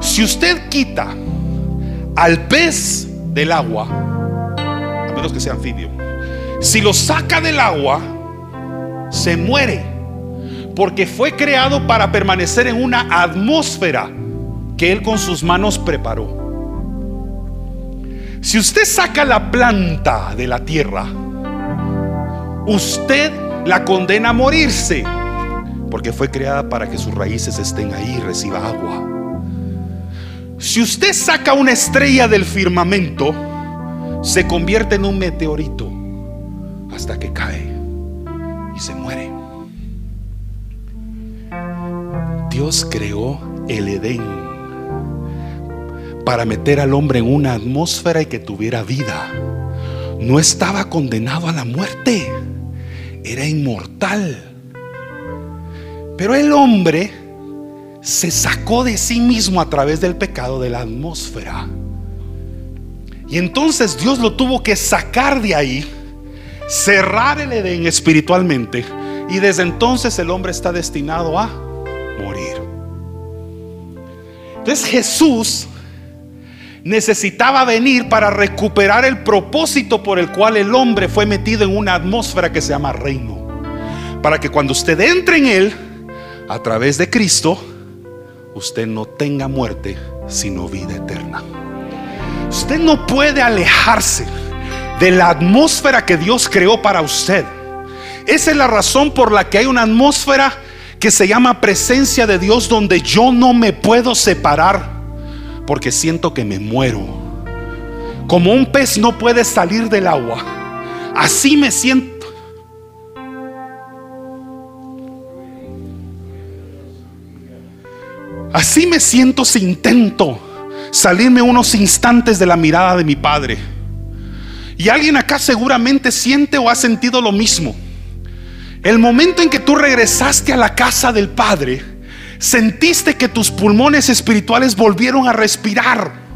Si usted quita al pez del agua, a menos que sea anfibio, si lo saca del agua, se muere, porque fue creado para permanecer en una atmósfera que Él con sus manos preparó. Si usted saca la planta de la tierra, usted la condena a morirse, porque fue creada para que sus raíces estén ahí y reciba agua. Si usted saca una estrella del firmamento, se convierte en un meteorito hasta que cae y se muere. Dios creó el Edén para meter al hombre en una atmósfera y que tuviera vida. No estaba condenado a la muerte, era inmortal. Pero el hombre se sacó de sí mismo a través del pecado de la atmósfera. Y entonces Dios lo tuvo que sacar de ahí, cerrar el Edén espiritualmente. Y desde entonces el hombre está destinado a morir. Entonces Jesús necesitaba venir para recuperar el propósito por el cual el hombre fue metido en una atmósfera que se llama reino. Para que cuando usted entre en él, a través de Cristo, usted no tenga muerte, sino vida eterna. Usted no puede alejarse de la atmósfera que Dios creó para usted. Esa es la razón por la que hay una atmósfera que se llama presencia de Dios donde yo no me puedo separar porque siento que me muero. Como un pez no puede salir del agua, así me siento. Así me siento si intento salirme unos instantes de la mirada de mi padre. Y alguien acá seguramente siente o ha sentido lo mismo. El momento en que tú regresaste a la casa del Padre, sentiste que tus pulmones espirituales volvieron a respirar.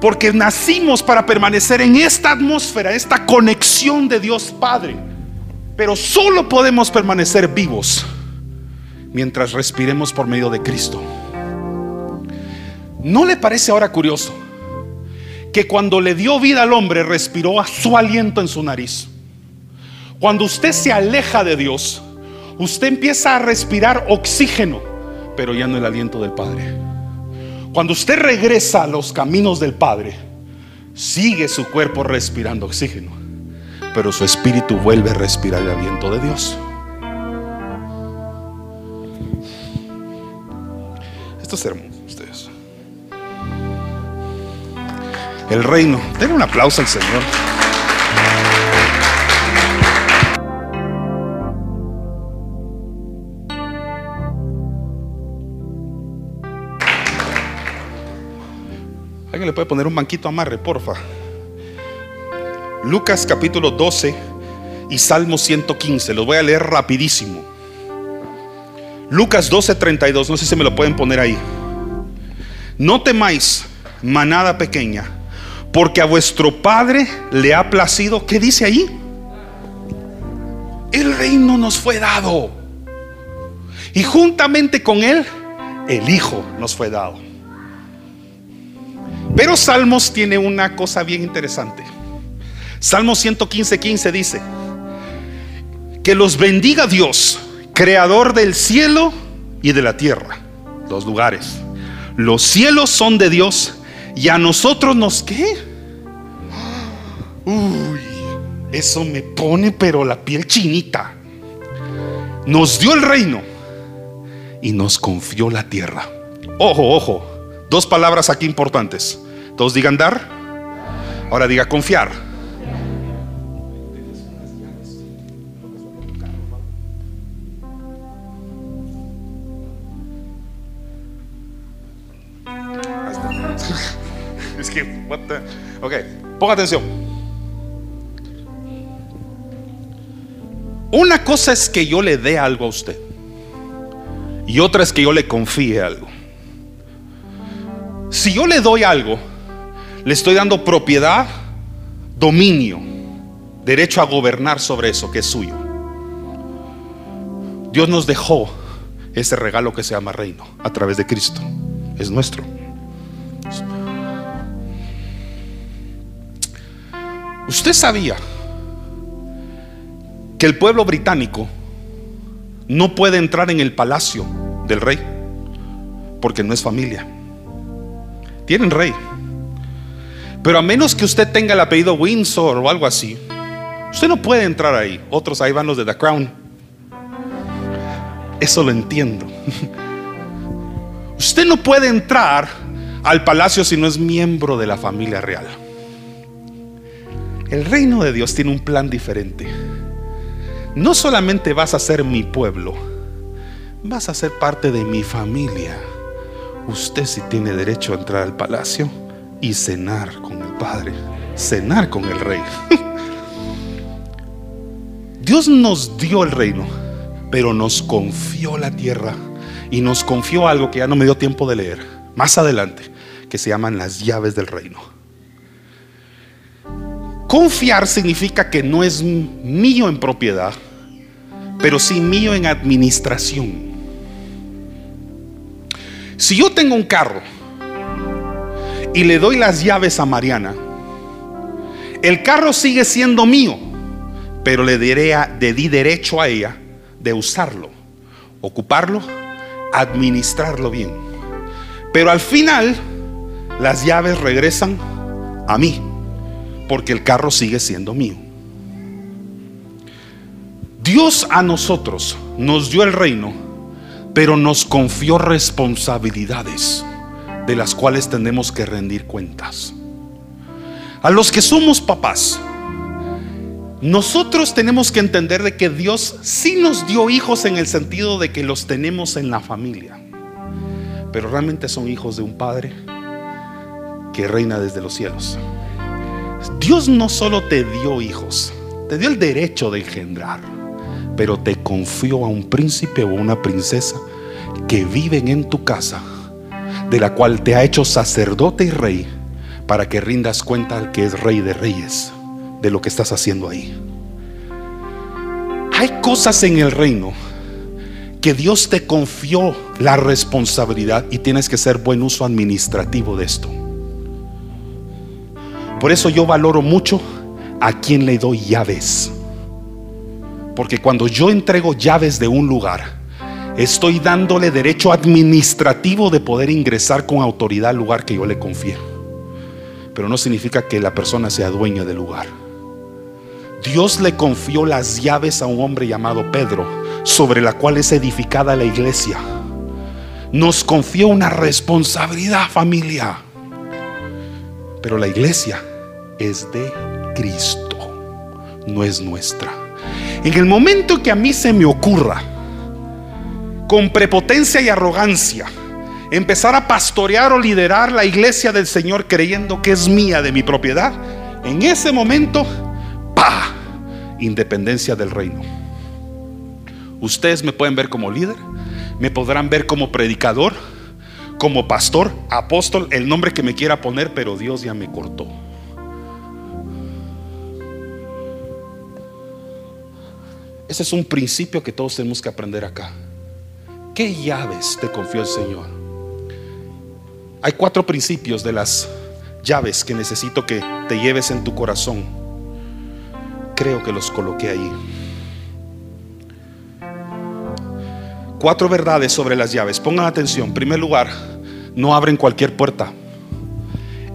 Porque nacimos para permanecer en esta atmósfera, esta conexión de Dios Padre. Pero solo podemos permanecer vivos mientras respiremos por medio de Cristo. ¿No le parece ahora curioso que cuando le dio vida al hombre respiró a su aliento en su nariz? Cuando usted se aleja de Dios, usted empieza a respirar oxígeno, pero ya no el aliento del Padre. Cuando usted regresa a los caminos del Padre, sigue su cuerpo respirando oxígeno, pero su espíritu vuelve a respirar el aliento de Dios. Esto es hermoso, ustedes. El reino. Denle un aplauso al Señor. Le puede poner un banquito amarre, porfa? Lucas capítulo 12 y Salmo 115. Los voy a leer rapidísimo. Lucas 12, 32. No sé si me lo pueden poner ahí. No temáis, manada pequeña, porque a vuestro Padre le ha placido. ¿Qué dice ahí? El reino nos fue dado. Y juntamente con él, el Hijo nos fue dado. Pero Salmos tiene una cosa bien interesante. Salmo 115, 15 dice, que los bendiga Dios, creador del cielo y de la tierra, dos lugares. Los cielos son de Dios y a nosotros nos qué? Uy, eso me pone pero la piel chinita. Nos dio el reino y nos confió la tierra. Ojo, ojo, dos palabras aquí importantes. Todos digan dar, ahora diga confiar. Es que, what the- ok, ponga atención. Una cosa es que yo le dé algo a usted. Y otra es que yo le confíe algo. Si yo le doy algo, le estoy dando propiedad, dominio, derecho a gobernar sobre eso que es suyo. Dios nos dejó ese regalo que se llama reino a través de Cristo. Es nuestro. Usted sabía que el pueblo británico no puede entrar en el palacio del rey porque no es familia. Tienen rey. Pero a menos que usted tenga el apellido Windsor o algo así, usted no puede entrar ahí. Otros ahí van los de The Crown. Eso lo entiendo. Usted no puede entrar al palacio si no es miembro de la familia real. El reino de Dios tiene un plan diferente. No solamente vas a ser mi pueblo, vas a ser parte de mi familia. Usted sí tiene derecho a entrar al palacio y cenar con el Padre, cenar con el Rey. Dios nos dio el reino, pero nos confió la tierra y nos confió algo que ya no me dio tiempo de leer, más adelante, que se llaman las llaves del reino. Confiar significa que no es mío en propiedad, pero sí mío en administración. Si yo tengo un carro y le doy las llaves a Mariana, el carro sigue siendo mío, pero le, diré a- le di derecho a ella de usarlo, ocuparlo, administrarlo bien. Pero al final, las llaves regresan a mí, porque el carro sigue siendo mío. Dios a nosotros nos dio el reino, pero nos confió responsabilidades de las cuales tenemos que rendir cuentas. A los que somos papás, nosotros tenemos que entender de que Dios sí nos dio hijos en el sentido de que los tenemos en la familia, pero realmente son hijos de un Padre que reina desde los cielos. Dios no solo te dio hijos, te dio el derecho de engendrar, pero te confió a un príncipe o una princesa que viven en tu casa, de la cual te ha hecho sacerdote y rey, para que rindas cuenta al que es rey de reyes, de lo que estás haciendo ahí. Hay cosas en el reino que Dios te confió la responsabilidad y tienes que ser buen uso administrativo de esto. Por eso yo valoro mucho a quien le doy llaves. Porque cuando yo entrego llaves de un lugar, estoy dándole derecho administrativo de poder ingresar con autoridad al lugar que yo le confié. Pero no significa que la persona sea dueña del lugar. Dios le confió las llaves a un hombre llamado Pedro, sobre la cual es edificada la iglesia. Nos confió una responsabilidad familia. Pero la iglesia es de Cristo, no es nuestra. En el momento que a mí se me ocurra, con prepotencia y arrogancia, empezar a pastorear o liderar la iglesia del Señor creyendo que es mía, de mi propiedad, en ese momento, ¡pa! Independencia del reino. Ustedes me pueden ver como líder, me podrán ver como predicador, como pastor, apóstol, el nombre que me quiera poner, pero Dios ya me cortó. Ese es un principio que todos tenemos que aprender acá. ¿Qué llaves te confió el Señor? Hay cuatro principios de las llaves que necesito que te lleves en tu corazón. Creo que los coloqué ahí. Cuatro verdades sobre las llaves. Pongan atención. En primer lugar, no abren cualquier puerta.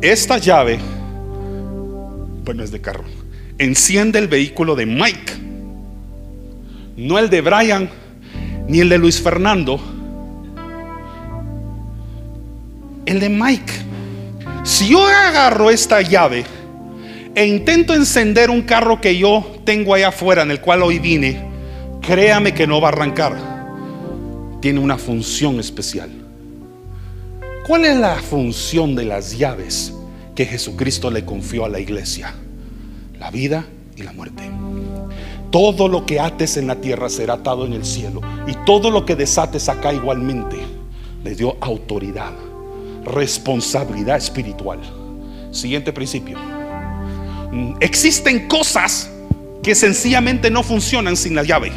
Esta llave, bueno, es de carro, enciende el vehículo de Mike, no el de Brian, ni el de Luis Fernando, el de Mike. Si yo agarro esta llave e intento encender un carro que yo tengo allá afuera, en el cual hoy vine, créame que no va a arrancar. Tiene una función especial. ¿Cuál es la función de las llaves que Jesucristo le confió a la iglesia? La vida y la muerte. Todo lo que ates en la tierra será atado en el cielo. Y todo lo que desates acá igualmente. Le dio autoridad, responsabilidad espiritual. Siguiente principio. Existen cosas que sencillamente no funcionan sin la llave.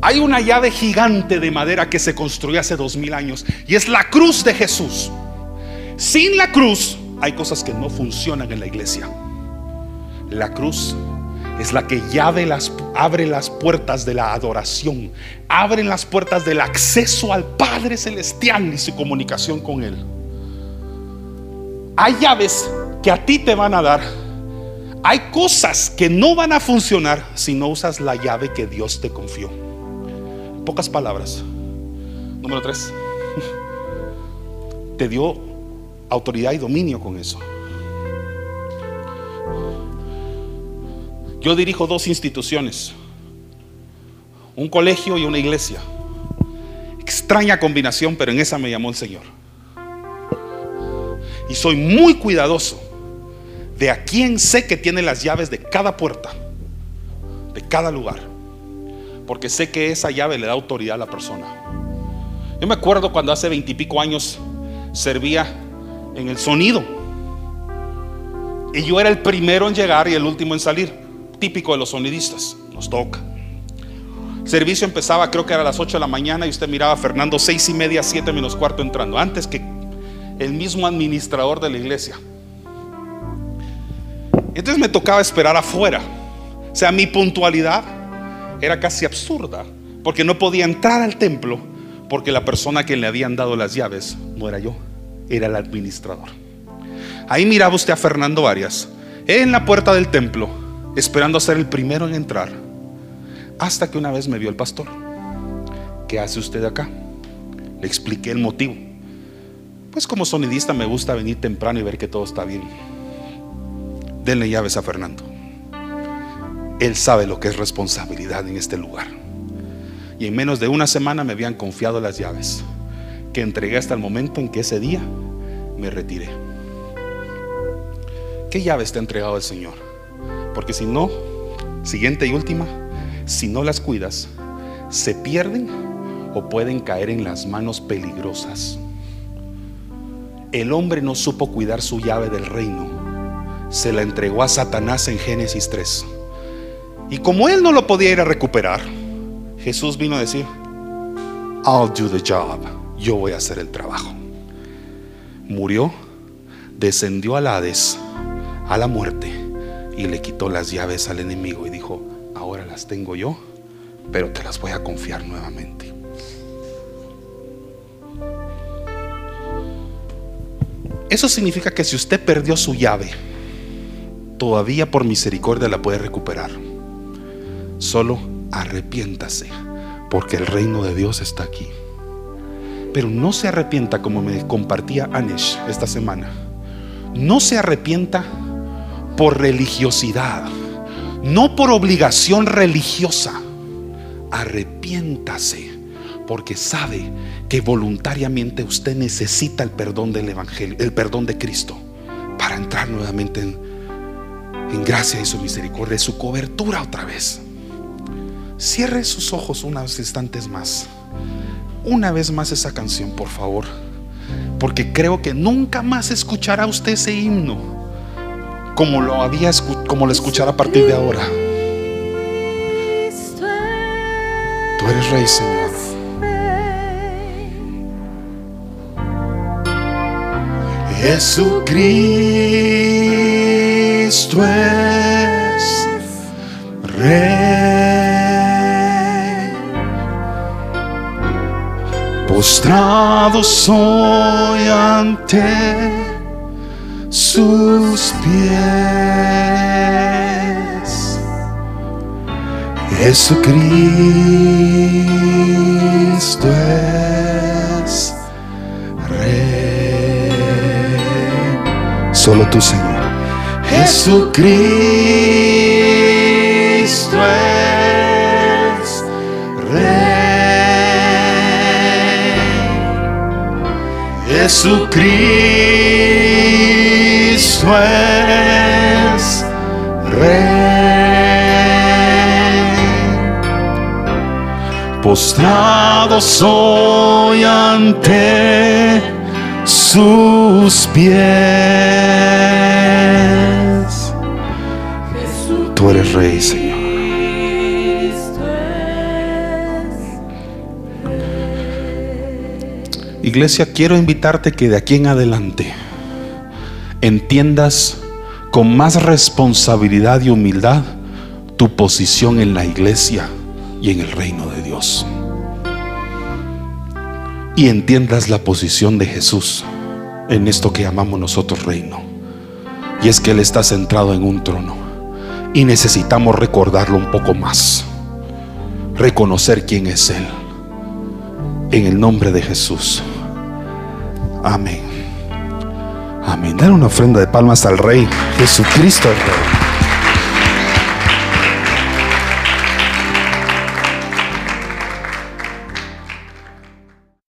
Hay una llave gigante de madera que se construyó hace dos mil años y es la cruz de Jesús. Sin la cruz hay cosas que no funcionan en la iglesia. La cruz es la que llave las, abre las puertas de la adoración, abre las puertas del acceso al Padre Celestial y su comunicación con Él. Hay llaves que a ti te van a dar. Hay cosas que no van a funcionar si no usas la llave que Dios te confió. Pocas palabras. Número tres. Te dio autoridad y dominio con eso. Yo dirijo dos instituciones, un colegio y una iglesia. Extraña combinación, pero en esa me llamó el Señor. Y soy muy cuidadoso de a quién sé que tiene las llaves de cada puerta, de cada lugar porque sé que esa llave le da autoridad a la persona. Yo me acuerdo cuando hace veintipico años servía en el sonido. Y yo era el primero en llegar y el último en salir. Típico de los sonidistas. Nos toca. Servicio empezaba, creo que era a las 8 de la mañana, y usted miraba a Fernando seis y media, siete menos cuarto entrando, antes que el mismo administrador de la iglesia. Entonces me tocaba esperar afuera. O sea, mi puntualidad era casi absurda, porque no podía entrar al templo porque la persona que le habían dado las llaves no era yo, era el administrador. Ahí miraba usted a Fernando Arias en la puerta del templo, esperando ser el primero en entrar, hasta que una vez me vio el pastor. ¿Qué hace usted acá? Le expliqué el motivo. Pues como sonidista me gusta venir temprano y ver que todo está bien. Denle llaves a Fernando. Él sabe lo que es responsabilidad en este lugar. Y en menos de una semana me habían confiado las llaves, que entregué hasta el momento en que ese día me retiré. ¿Qué llaves te ha entregado el Señor? Porque si no, siguiente y última, si no las cuidas, se pierden o pueden caer en las manos peligrosas. El hombre no supo cuidar su llave del reino. Se la entregó a Satanás en Génesis 3. Y como él no lo podía ir a recuperar, Jesús vino a decir, I'll do the job, yo voy a hacer el trabajo. Murió, descendió al Hades, a la muerte, y le quitó las llaves al enemigo y dijo, ahora las tengo yo, pero te las voy a confiar nuevamente. Eso significa que si usted perdió su llave, todavía por misericordia la puede recuperar. Solo arrepiéntase, porque el reino de Dios está aquí. Pero no se arrepienta como me compartía Anesh esta semana. No se arrepienta por religiosidad, no por obligación religiosa. Arrepiéntase porque sabe que voluntariamente usted necesita el perdón del evangelio, el perdón de Cristo para entrar nuevamente en, en gracia y su misericordia, su cobertura otra vez. Cierre sus ojos unos instantes más. Una vez más esa canción, por favor. Porque creo que nunca más escuchará usted ese himno como lo había como lo escuchará a partir de ahora. Tú eres rey, Señor. Jesucristo es Rey. Postrado soy ante sus pies. Jesucristo es Rey. Solo tú, Señor. Jesucristo es Rey. Jesucristo Postrado soy ante sus pies. Tú eres Rey, Señor. Iglesia, quiero invitarte que de aquí en adelante entiendas con más responsabilidad y humildad tu posición en la iglesia y en el reino de Dios. Y entiendas la posición de Jesús en esto que llamamos nosotros reino. Y es que Él está centrado en un trono. Y necesitamos recordarlo un poco más. Reconocer quién es Él. En el nombre de Jesús. Amén. Amén. Dar una ofrenda de palmas al Rey Jesucristo.